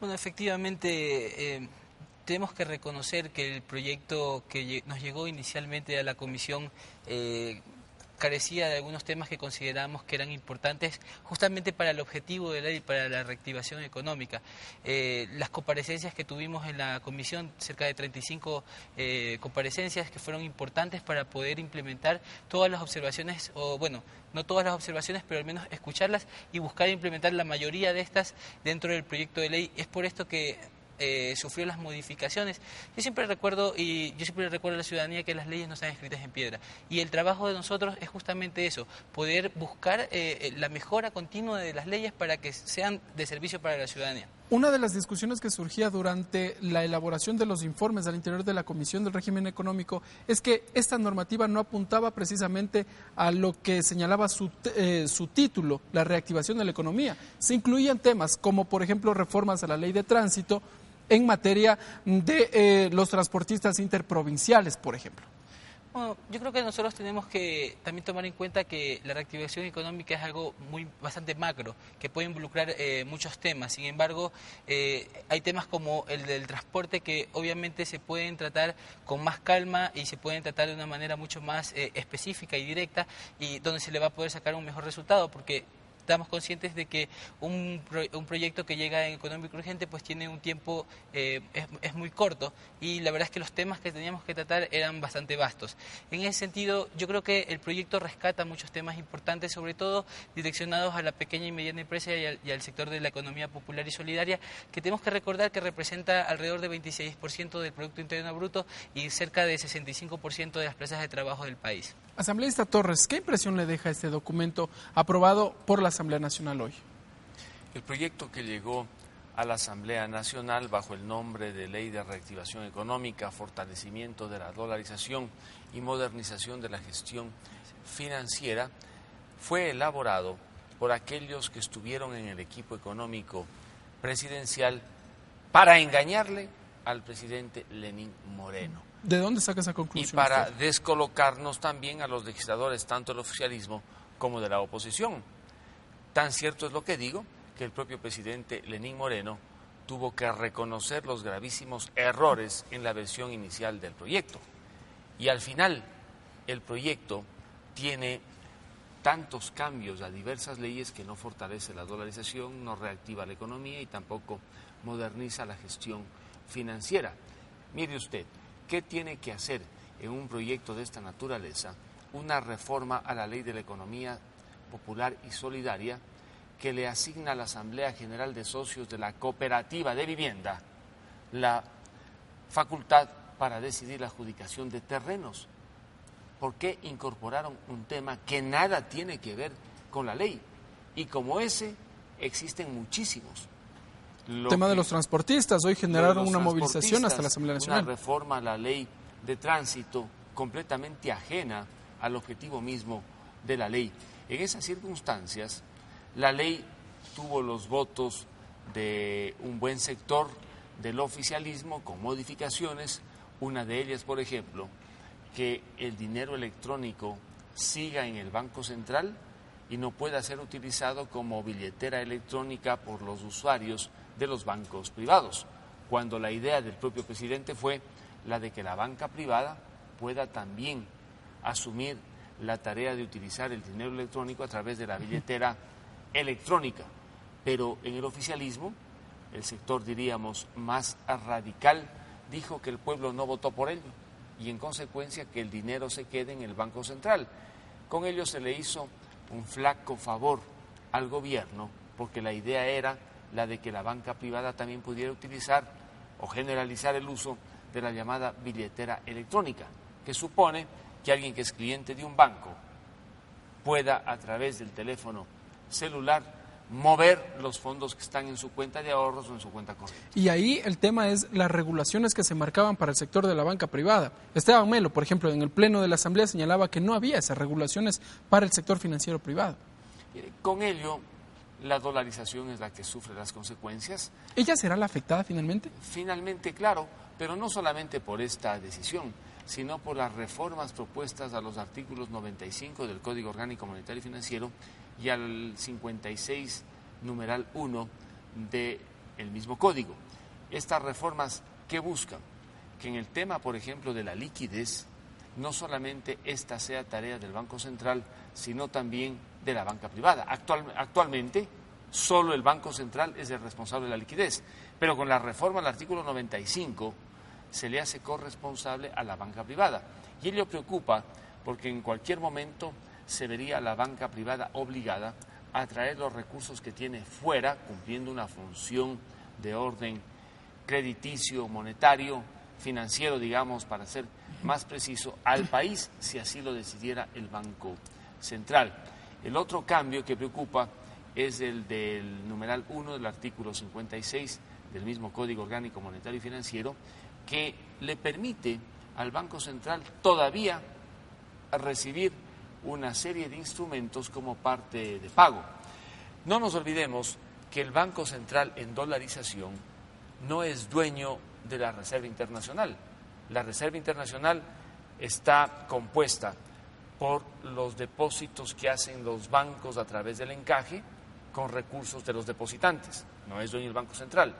Bueno, efectivamente, eh, tenemos que reconocer que el proyecto que nos llegó inicialmente a la comisión eh, carecía de algunos temas que consideramos que eran importantes justamente para el objetivo de la ley, para la reactivación económica. Eh, las comparecencias que tuvimos en la comisión, cerca de 35 eh, comparecencias que fueron importantes para poder implementar todas las observaciones, o bueno, no todas las observaciones, pero al menos escucharlas y buscar implementar la mayoría de estas dentro del proyecto de ley. Es por esto que eh, sufrió las modificaciones. Yo siempre recuerdo y yo siempre recuerdo a la ciudadanía que las leyes no están escritas en piedra y el trabajo de nosotros es justamente eso, poder buscar eh, la mejora continua de las leyes para que sean de servicio para la ciudadanía. Una de las discusiones que surgía durante la elaboración de los informes al interior de la Comisión del Régimen Económico es que esta normativa no apuntaba precisamente a lo que señalaba su, eh, su título, la reactivación de la economía. Se incluían temas como, por ejemplo, reformas a la ley de tránsito, en materia de eh, los transportistas interprovinciales, por ejemplo? Bueno, yo creo que nosotros tenemos que también tomar en cuenta que la reactivación económica es algo muy bastante macro, que puede involucrar eh, muchos temas. Sin embargo, eh, hay temas como el del transporte que obviamente se pueden tratar con más calma y se pueden tratar de una manera mucho más específica y directa y donde se le va a poder sacar un mejor resultado, porque estamos conscientes de que un, un, proyecto que llega en económico urgente pues tiene un tiempo, eh, es, es, muy corto y la verdad es que los temas que teníamos que tratar eran bastante vastos. En ese sentido, yo creo que el proyecto rescata muchos temas importantes, sobre todo direccionados a la pequeña y mediana empresa y al, y al sector de la economía popular y solidaria, que tenemos que recordar que representa alrededor del 26% del Producto Interno Bruto y cerca del 65% de las plazas de trabajo del país. Asambleísta Torres, ¿qué impresión le deja este documento aprobado por la Asamblea Nacional hoy? El proyecto que llegó a la Asamblea Nacional bajo el nombre de Ley de Reactivación Económica, Fortalecimiento de la Dolarización y Modernización de la Gestión Financiera, fue elaborado por aquellos que estuvieron en el equipo económico presidencial para engañarle al presidente Lenín Moreno. ¿De dónde saca esa Y conclusión? para usted? descolocarnos también a los legisladores, tanto del oficialismo como de la oposición. Tan cierto es lo que digo que el propio presidente Lenín Moreno tuvo que reconocer los gravísimos errores en la versión inicial del proyecto. Y al final, el proyecto tiene tantos cambios a diversas leyes que no fortalece la dolarización, no reactiva la economía y tampoco moderniza la gestión financiera. Mire usted, ¿qué tiene que hacer en un proyecto de esta naturaleza? Una reforma a la ley de la economía popular y solidaria que le asigna a la Asamblea General de Socios de la Cooperativa de Vivienda la facultad para decidir la adjudicación de terrenos. ¿Por qué incorporaron un tema que nada tiene que ver con la ley? Y como ese, existen muchísimos. Lo tema de los transportistas. Hoy generaron una movilización hasta la Asamblea Una Nacional. reforma a la ley de tránsito completamente ajena al objetivo mismo de la ley. En esas circunstancias, la ley tuvo los votos de un buen sector del oficialismo con modificaciones, una de ellas, por ejemplo, que el dinero electrónico siga en el Banco Central y no pueda ser utilizado como billetera electrónica por los usuarios de los bancos privados, cuando la idea del propio presidente fue la de que la banca privada pueda también asumir la tarea de utilizar el dinero electrónico a través de la billetera electrónica. Pero en el oficialismo, el sector, diríamos, más radical, dijo que el pueblo no votó por ello y en consecuencia que el dinero se quede en el Banco Central. Con ello se le hizo un flaco favor al gobierno porque la idea era la de que la banca privada también pudiera utilizar o generalizar el uso de la llamada billetera electrónica, que supone que alguien que es cliente de un banco pueda a través del teléfono celular mover los fondos que están en su cuenta de ahorros o en su cuenta corriente. Y ahí el tema es las regulaciones que se marcaban para el sector de la banca privada. Esteban Melo, por ejemplo, en el Pleno de la Asamblea señalaba que no había esas regulaciones para el sector financiero privado. Con ello, la dolarización es la que sufre las consecuencias. ¿Ella será la afectada finalmente? Finalmente, claro, pero no solamente por esta decisión, sino por las reformas propuestas a los artículos 95 del Código Orgánico Monetario y Financiero y al 56 numeral 1 del mismo código. Estas reformas, ¿qué buscan? Que en el tema, por ejemplo, de la liquidez, no solamente esta sea tarea del Banco Central, sino también de la banca privada. Actual- actualmente, solo el Banco Central es el responsable de la liquidez, pero con la reforma al artículo 95 se le hace corresponsable a la banca privada. Y ello preocupa porque en cualquier momento se vería la banca privada obligada a traer los recursos que tiene fuera, cumpliendo una función de orden crediticio, monetario, financiero, digamos, para ser más preciso, al país si así lo decidiera el Banco Central. El otro cambio que preocupa es el del numeral 1 del artículo 56 del mismo Código Orgánico Monetario y Financiero, que le permite al Banco Central todavía recibir una serie de instrumentos como parte de pago. No nos olvidemos que el Banco Central en dolarización no es dueño de la Reserva Internacional. La Reserva Internacional está compuesta por los depósitos que hacen los bancos a través del encaje con recursos de los depositantes. No es dueño del Banco Central.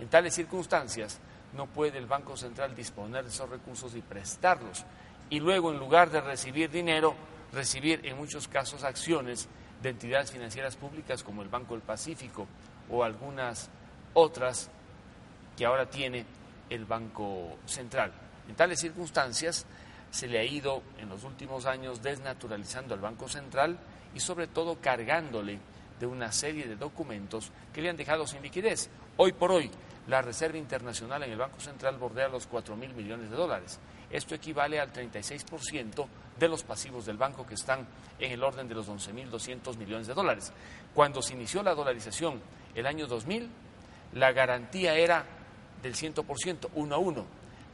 En tales circunstancias, no puede el Banco Central disponer de esos recursos y prestarlos. Y luego, en lugar de recibir dinero, recibir en muchos casos acciones de entidades financieras públicas como el Banco del Pacífico o algunas otras que ahora tiene el Banco Central. En tales circunstancias, se le ha ido en los últimos años desnaturalizando al Banco Central y sobre todo cargándole de una serie de documentos que le han dejado sin liquidez. Hoy por hoy, la Reserva Internacional en el Banco Central bordea los 4 mil millones de dólares. Esto equivale al 36% de los pasivos del banco que están en el orden de los 11.200 millones de dólares. Cuando se inició la dolarización el año 2000, la garantía era del 100%, uno a uno.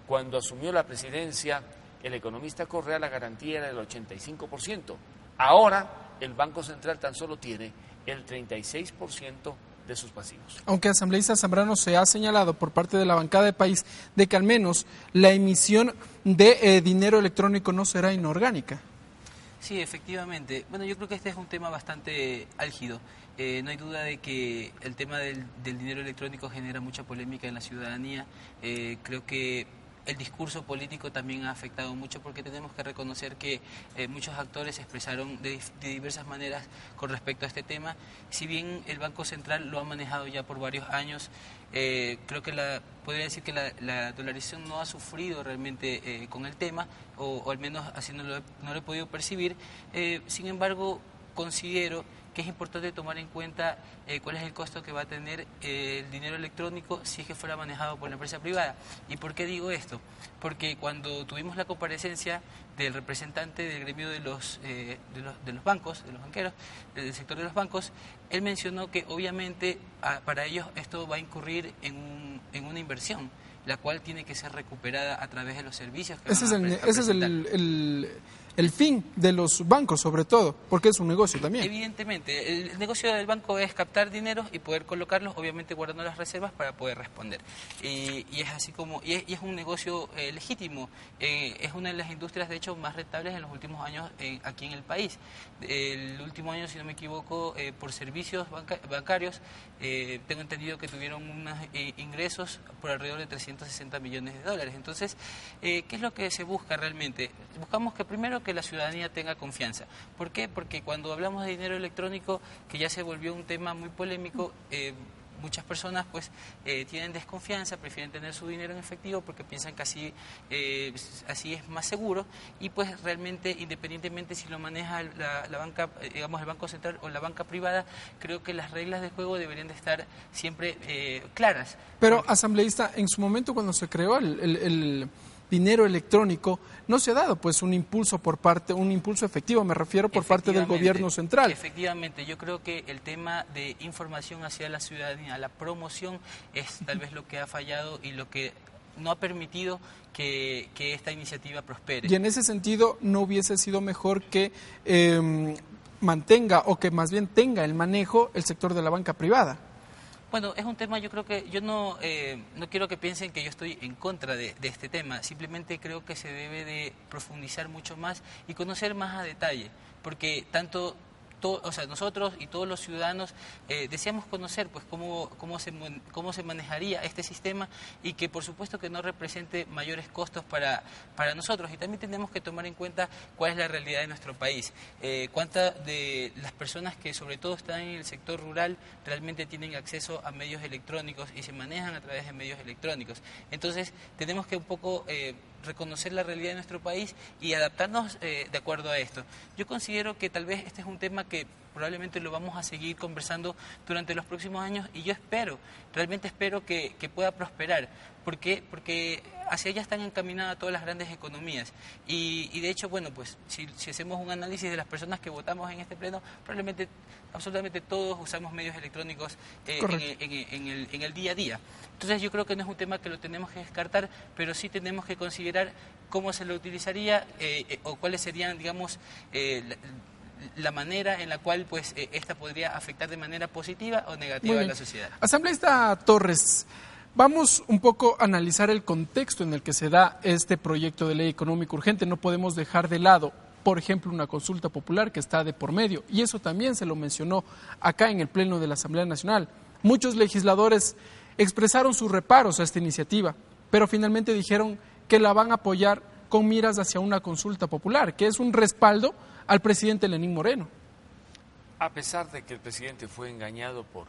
Cuando asumió la presidencia el economista Correa, la garantía era del 85%. Ahora el Banco Central tan solo tiene el 36% de sus pasivos. Aunque asambleísta Zambrano se ha señalado por parte de la bancada de país de que al menos la emisión de eh, dinero electrónico no será inorgánica. Sí, efectivamente. Bueno, yo creo que este es un tema bastante álgido. Eh, no hay duda de que el tema del, dinero electrónico genera mucha polémica en la ciudadanía. Eh, creo que el discurso político también ha afectado mucho porque tenemos que reconocer que eh, muchos actores expresaron de, diversas maneras con respecto a este tema. Si bien el Banco Central lo ha manejado ya por varios años, eh, creo que la, podría decir que la, dolarización no ha sufrido realmente eh, con el tema, o, al menos así no lo, no lo he podido percibir. sin embargo, considero que es importante tomar en cuenta eh, cuál es el costo que va a tener eh, el dinero electrónico si es que fuera manejado por la empresa privada. ¿Y por qué digo esto? Porque cuando tuvimos la comparecencia del representante del gremio de los, eh, de los, de los bancos, de los banqueros, del sector de los bancos, él mencionó que obviamente ah, para ellos esto va a incurrir en, un, en una inversión la cual tiene que ser recuperada a través de los servicios que ese es el, ese es el el fin de los bancos, sobre todo, porque es un negocio también. Evidentemente, el negocio del banco es captar dinero y poder colocarlos, obviamente guardando las reservas para poder responder. Y, es así como, y es, un negocio eh, legítimo, eh, es una de las industrias, de hecho, más rentables en los últimos años eh, aquí en el país. El último año, si no me equivoco, por servicios bancarios, tengo entendido que tuvieron unos ingresos por alrededor de 360 millones de dólares. Entonces, ¿qué es lo que se busca realmente? Buscamos que primero que la ciudadanía tenga confianza. ¿Por qué? Porque cuando hablamos de dinero electrónico, que ya se volvió un tema muy polémico, eh, muchas personas pues eh, tienen desconfianza, prefieren tener su dinero en efectivo porque piensan que así, eh, así es más seguro y pues realmente independientemente si lo maneja la, banca, digamos el Banco Central o la banca privada, creo que las reglas de juego deberían de estar siempre claras. Pero, asambleísta, en su momento cuando se creó el dinero electrónico, no se ha dado pues un impulso por parte, un impulso efectivo, me refiero por parte del gobierno central. Efectivamente, yo creo que el tema de información hacia la ciudadanía, la promoción es tal vez lo que ha fallado y lo que no ha permitido que, esta iniciativa prospere. Y en ese sentido, ¿no hubiese sido mejor que em, mantenga o que más bien tenga el manejo el sector de la banca privada? Bueno, es un tema, yo creo que yo no, eh, no quiero que piensen que yo estoy en contra de, de, este tema, simplemente creo que se debe de profundizar mucho más y conocer más a detalle, porque tanto o sea, nosotros y todos los ciudadanos eh, deseamos conocer pues cómo, cómo, se, cómo se manejaría este sistema y que por supuesto que no represente mayores costos para, para nosotros. Y también tenemos que tomar en cuenta cuál es la realidad de nuestro país. Eh, cuántas de las personas que sobre todo están en el sector rural realmente tienen acceso a medios electrónicos y se manejan a través de medios electrónicos. Entonces tenemos que un poco... Eh, reconocer la realidad de nuestro país y adaptarnos eh, de acuerdo a esto. Yo considero que tal vez este es un tema que probablemente lo vamos a seguir conversando durante los próximos años y yo espero, realmente espero que, pueda prosperar. ¿Por qué? Porque hacia allá están encaminadas todas las grandes economías. Y, de hecho, bueno, pues si, hacemos un análisis de las personas que votamos en este pleno, probablemente absolutamente todos usamos medios electrónicos eh, en, el, en, el, día a día. Entonces yo creo que no es un tema que lo tenemos que descartar, pero sí tenemos que considerar cómo se lo utilizaría eh, eh, o cuáles serían, digamos, la manera en la cual pues eh, esta podría afectar de manera positiva o negativa a la sociedad. Asambleísta Torres, vamos un poco a analizar el contexto en el que se da este proyecto de ley económico urgente. No podemos dejar de lado, por ejemplo, una consulta popular que está de por medio, y eso también se lo mencionó acá en el Pleno de la Asamblea Nacional. Muchos legisladores expresaron sus reparos a esta iniciativa, pero finalmente dijeron que la van a apoyar con miras hacia una consulta popular, que es un respaldo al presidente Lenín Moreno. A pesar de que el presidente fue engañado por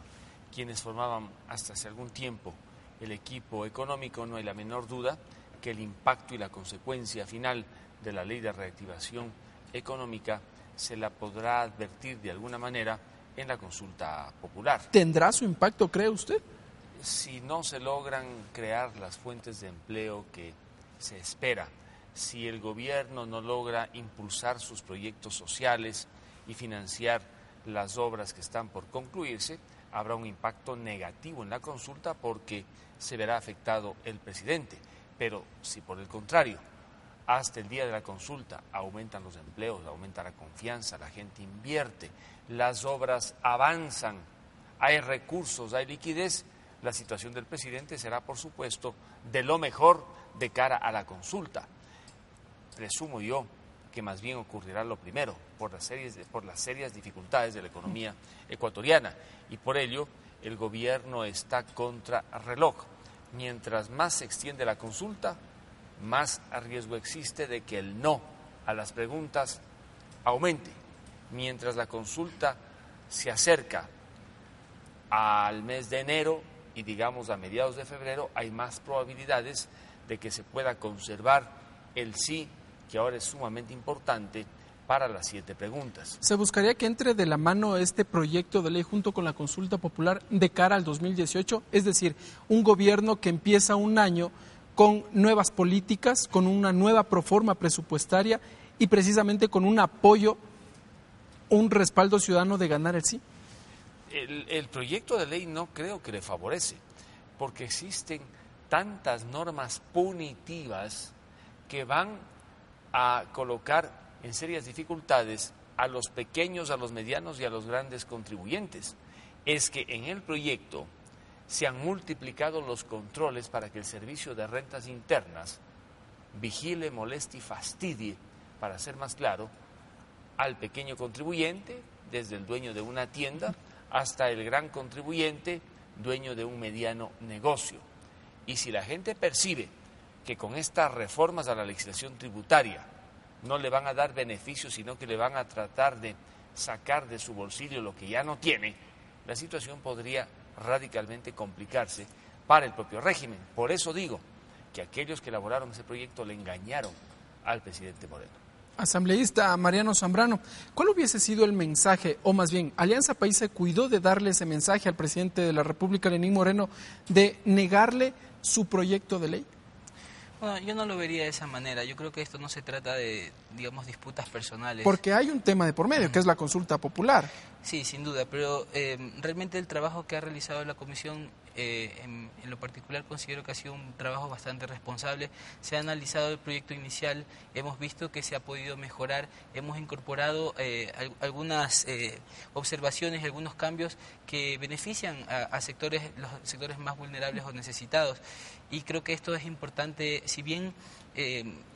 quienes formaban hasta hace algún tiempo el equipo económico, no hay la menor duda que el impacto y la consecuencia final de la ley de reactivación económica se la podrá advertir de alguna manera en la consulta popular. ¿Tendrá su impacto, cree usted? Si no se logran crear las fuentes de empleo que se espera si el gobierno no logra impulsar sus proyectos sociales y financiar las obras que están por concluirse, habrá un impacto negativo en la consulta porque se verá afectado el presidente. Pero si por el contrario, hasta el día de la consulta aumentan los empleos, aumenta la confianza, la gente invierte, las obras avanzan, hay recursos, hay liquidez, la situación del presidente será, por supuesto, de lo mejor de cara a la consulta. Presumo yo que más bien ocurrirá lo primero, por las, series, por las serias dificultades de la economía ecuatoriana, y por ello el gobierno está contra reloj. Mientras más se extiende la consulta, más riesgo existe de que el no a las preguntas aumente. Mientras la consulta se acerca al mes de enero y digamos a mediados de febrero, hay más probabilidades de que se pueda conservar el sí, que ahora es sumamente importante, para las siete preguntas. ¿Se buscaría que entre de la mano este proyecto de ley junto con la consulta popular de cara al 2018? Es decir, un gobierno que empieza un año con nuevas políticas, con una nueva proforma presupuestaria y precisamente con un apoyo, un respaldo ciudadano de ganar el sí? El, el proyecto de ley no creo que le favorece, porque existen tantas normas punitivas que van a colocar en serias dificultades a los pequeños, a los medianos y a los grandes contribuyentes. Es que en el proyecto se han multiplicado los controles para que el servicio de rentas internas vigile, moleste y fastidie, para ser más claro, al pequeño contribuyente, desde el dueño de una tienda hasta el gran contribuyente, dueño de un mediano negocio. Y si la gente percibe que con estas reformas a la legislación tributaria no le van a dar beneficios, sino que le van a tratar de sacar de su bolsillo lo que ya no tiene, la situación podría radicalmente complicarse para el propio régimen. Por eso digo que aquellos que elaboraron ese proyecto le engañaron al presidente Moreno. Asambleísta Mariano Zambrano, ¿cuál hubiese sido el mensaje, o más bien, Alianza País se cuidó de darle ese mensaje al presidente de la República, Lenín Moreno, de negarle su proyecto de ley? Bueno, yo no lo vería de esa manera. Yo creo que esto no se trata de, digamos, disputas personales. Porque hay un tema de por medio, que es la consulta popular. Sí, sin duda, pero eh, realmente el trabajo que ha realizado la comisión eh, en, lo particular considero que ha sido un trabajo bastante responsable. Se ha analizado el proyecto inicial, hemos visto que se ha podido mejorar, hemos incorporado eh, algunas observaciones y algunos cambios que benefician a, sectores, los sectores más vulnerables o necesitados. Y creo que esto es importante, si bien,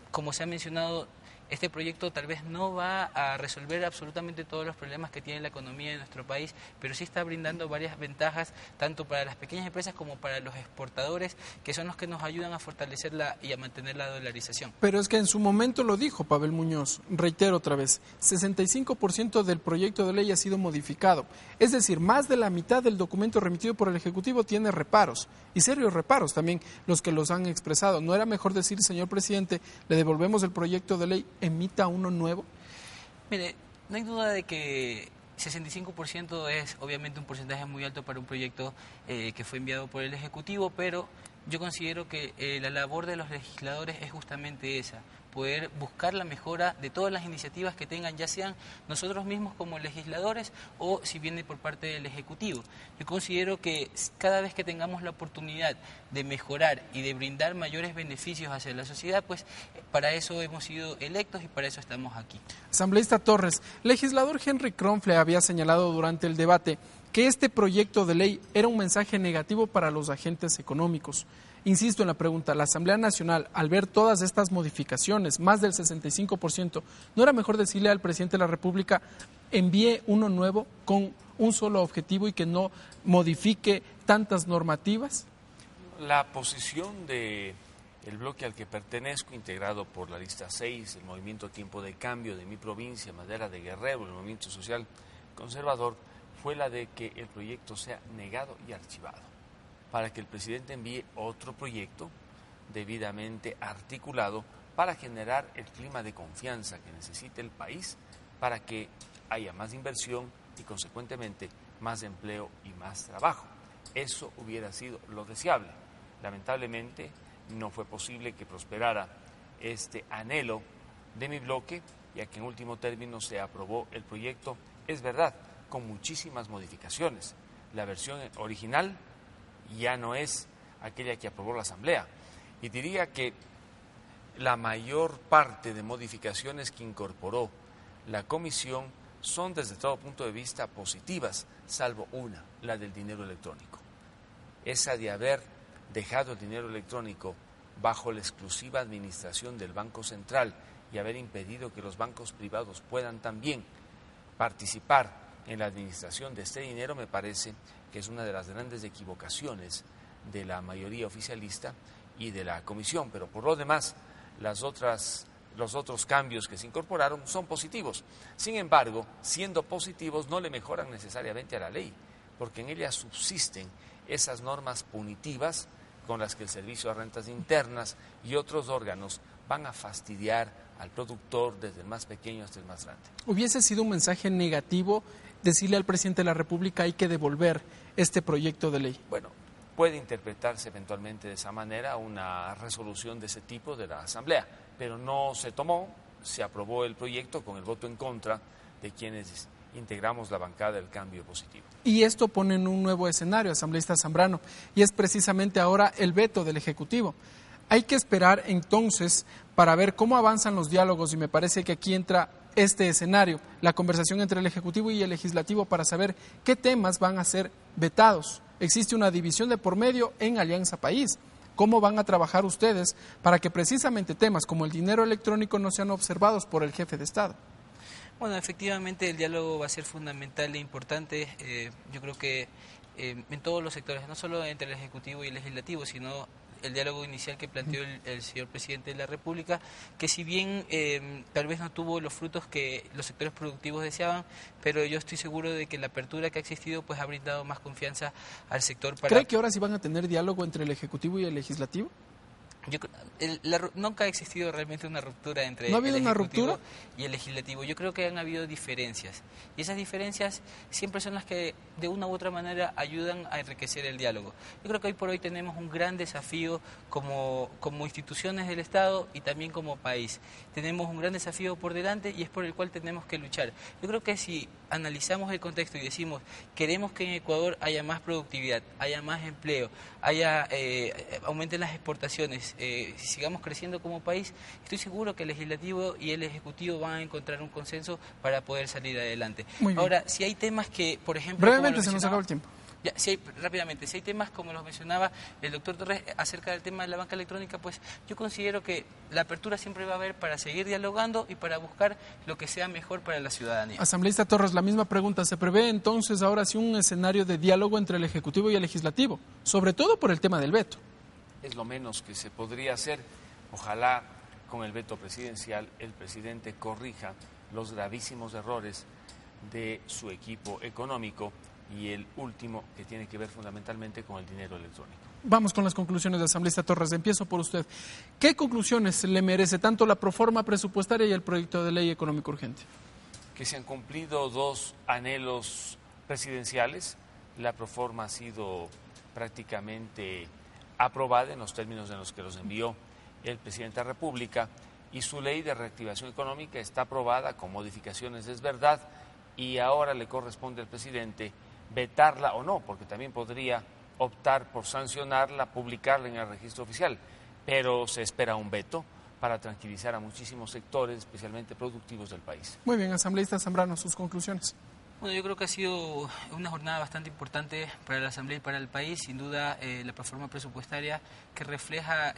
como se ha mencionado, este proyecto tal vez no va a resolver absolutamente todos los problemas que tiene la economía de nuestro país, pero sí está brindando varias ventajas tanto para las pequeñas empresas como para los exportadores, que son los que nos ayudan a fortalecerla y a mantener la dolarización. Pero es que en su momento lo dijo Pavel Muñoz, reitero otra vez, 65% del proyecto de ley ha sido modificado, es decir, más de la mitad del documento remitido por el Ejecutivo tiene reparos, y serios reparos también los que los han expresado. ¿No era mejor decir, señor presidente, le devolvemos el proyecto de ley emita uno nuevo? Mire, no hay duda de que 65% es obviamente un porcentaje muy alto para un proyecto eh, que fue enviado por el Ejecutivo, pero yo considero que eh, la labor de los legisladores es justamente esa, poder buscar la mejora de todas las iniciativas que tengan, ya sean nosotros mismos como legisladores o si viene por parte del Ejecutivo. Yo considero que cada vez que tengamos la oportunidad de mejorar y de brindar mayores beneficios hacia la sociedad, pues para eso hemos sido electos y para eso estamos aquí. Asambleísta Torres, legislador Henry Kronfle había señalado durante el debate que este proyecto de ley era un mensaje negativo para los agentes económicos. Insisto en la pregunta, la Asamblea Nacional, al ver todas estas modificaciones, más del 65%, ¿no era mejor decirle al presidente de la República, envíe uno nuevo con un solo objetivo y que no modifique tantas normativas? La posición de bloque al que pertenezco, integrado por la lista 6, el Movimiento Tiempo de Cambio de mi provincia, Madera de Guerrero, el Movimiento Social Conservador, fue la de que el proyecto sea negado y archivado para que el presidente envíe otro proyecto debidamente articulado para generar el clima de confianza que necesita el país para que haya más inversión y consecuentemente más empleo y más trabajo. Eso hubiera sido lo deseable. Lamentablemente no fue posible que prosperara este anhelo de mi bloque, ya que en último término se aprobó el proyecto, es verdad, con muchísimas modificaciones la versión original ya no es aquella que aprobó la Asamblea. Y diría que la mayor parte de modificaciones que incorporó la Comisión son desde todo punto de vista positivas, salvo una, la del dinero electrónico. Esa de haber dejado el dinero electrónico bajo la exclusiva administración del Banco Central y haber impedido que los bancos privados puedan también participar en la administración de este dinero me parece que es una de las grandes equivocaciones de la mayoría oficialista y de la Comisión, pero por lo demás las otras los otros cambios que se incorporaron son positivos. Sin embargo, siendo positivos no le mejoran necesariamente a la ley, porque en ella subsisten esas normas punitivas con las que el Servicio de Rentas Internas y otros órganos van a fastidiar al productor desde el más pequeño hasta el más grande. ¿Hubiese sido un mensaje negativo decirle al presidente de la República hay que devolver este proyecto de ley? Bueno, puede interpretarse eventualmente de esa manera una resolución de ese tipo de la Asamblea, pero no se tomó, se aprobó el proyecto con el voto en contra de quienes integramos la bancada del cambio positivo. Y esto pone en un nuevo escenario, asambleísta Zambrano, y es precisamente ahora el veto del Ejecutivo. Hay que esperar entonces para ver cómo avanzan los diálogos y me parece que aquí entra este escenario, la conversación entre el Ejecutivo y el Legislativo para saber qué temas van a ser vetados. Existe una división de por medio en Alianza País. ¿Cómo van a trabajar ustedes para que precisamente temas como el dinero electrónico no sean observados por el jefe de Estado? Bueno, efectivamente el diálogo va a ser fundamental e importante. Eh, yo creo que eh, en todos los sectores, no solo entre el Ejecutivo y el Legislativo, sino el diálogo inicial que planteó el, señor presidente de la República, que si bien eh, tal vez no tuvo los frutos que los sectores productivos deseaban, pero yo estoy seguro de que la apertura que ha existido pues ha brindado más confianza al sector. ¿Cree que ahora sí van a tener diálogo entre el Ejecutivo y el Legislativo? Yo, nunca ha existido realmente una ruptura entre ¿No ha habido el una ruptura? y el legislativo. Yo creo que han habido diferencias. Y esas diferencias siempre son las que de una u otra manera ayudan a enriquecer el diálogo. Yo creo que hoy por hoy tenemos un gran desafío como, como instituciones del Estado y también como país. Tenemos un gran desafío por delante y es por el cual tenemos que luchar. Yo creo que si analizamos el contexto y decimos queremos que en Ecuador haya más productividad, haya más empleo, haya eh, aumenten las exportaciones, eh, si sigamos creciendo como país, estoy seguro que el legislativo y el ejecutivo van a encontrar un consenso para poder salir adelante. Ahora, si hay temas que, por ejemplo, brevemente se nos acaba el tiempo si hay, rápidamente, si hay temas como los mencionaba el doctor Torres acerca del tema de la banca electrónica, pues yo considero que la apertura siempre va a haber para seguir dialogando y para buscar lo que sea mejor para la ciudadanía. Asambleísta Torres, la misma pregunta. ¿Se prevé entonces ahora sí un escenario de diálogo entre el Ejecutivo y el Legislativo? Sobre todo por el tema del veto. Es lo menos que se podría hacer. Ojalá con el veto presidencial el presidente corrija los gravísimos errores de su equipo económico y el último que tiene que ver fundamentalmente con el dinero electrónico. Vamos con las conclusiones de Asambleísta Torres. Empiezo por usted. ¿Qué conclusiones le merece tanto la proforma presupuestaria y el proyecto de ley económico urgente? Que se han cumplido dos anhelos presidenciales. La proforma ha sido prácticamente aprobada en los términos en los que los envió el presidente de la República y su ley de reactivación económica está aprobada con modificaciones, es verdad, y ahora le corresponde al presidente vetarla o no, porque también podría optar por sancionarla, publicarla en el registro oficial, pero se espera un veto para tranquilizar a muchísimos sectores, especialmente productivos del país. Muy bien, asambleísta Zambrano, sus conclusiones. Bueno, yo creo que ha sido una jornada bastante importante para la Asamblea y para el país. Sin duda, eh, la plataforma presupuestaria que refleja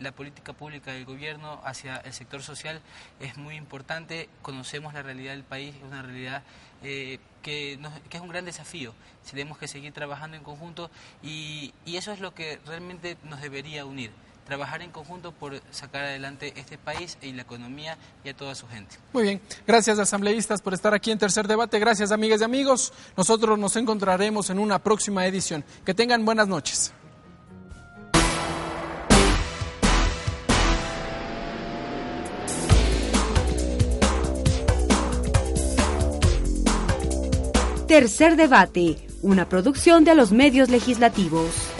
la política pública del gobierno hacia el sector social es muy importante. Conocemos la realidad del país, es una realidad eh, que, es un gran desafío. Tenemos que seguir trabajando en conjunto y eso es lo que realmente nos debería unir trabajar en conjunto por sacar adelante este país y la economía y a toda su gente. Muy bien, gracias asambleístas por estar aquí en Tercer Debate, gracias amigas y amigos, nosotros nos encontraremos en una próxima edición. Que tengan buenas noches. Tercer Debate, una producción de los medios legislativos.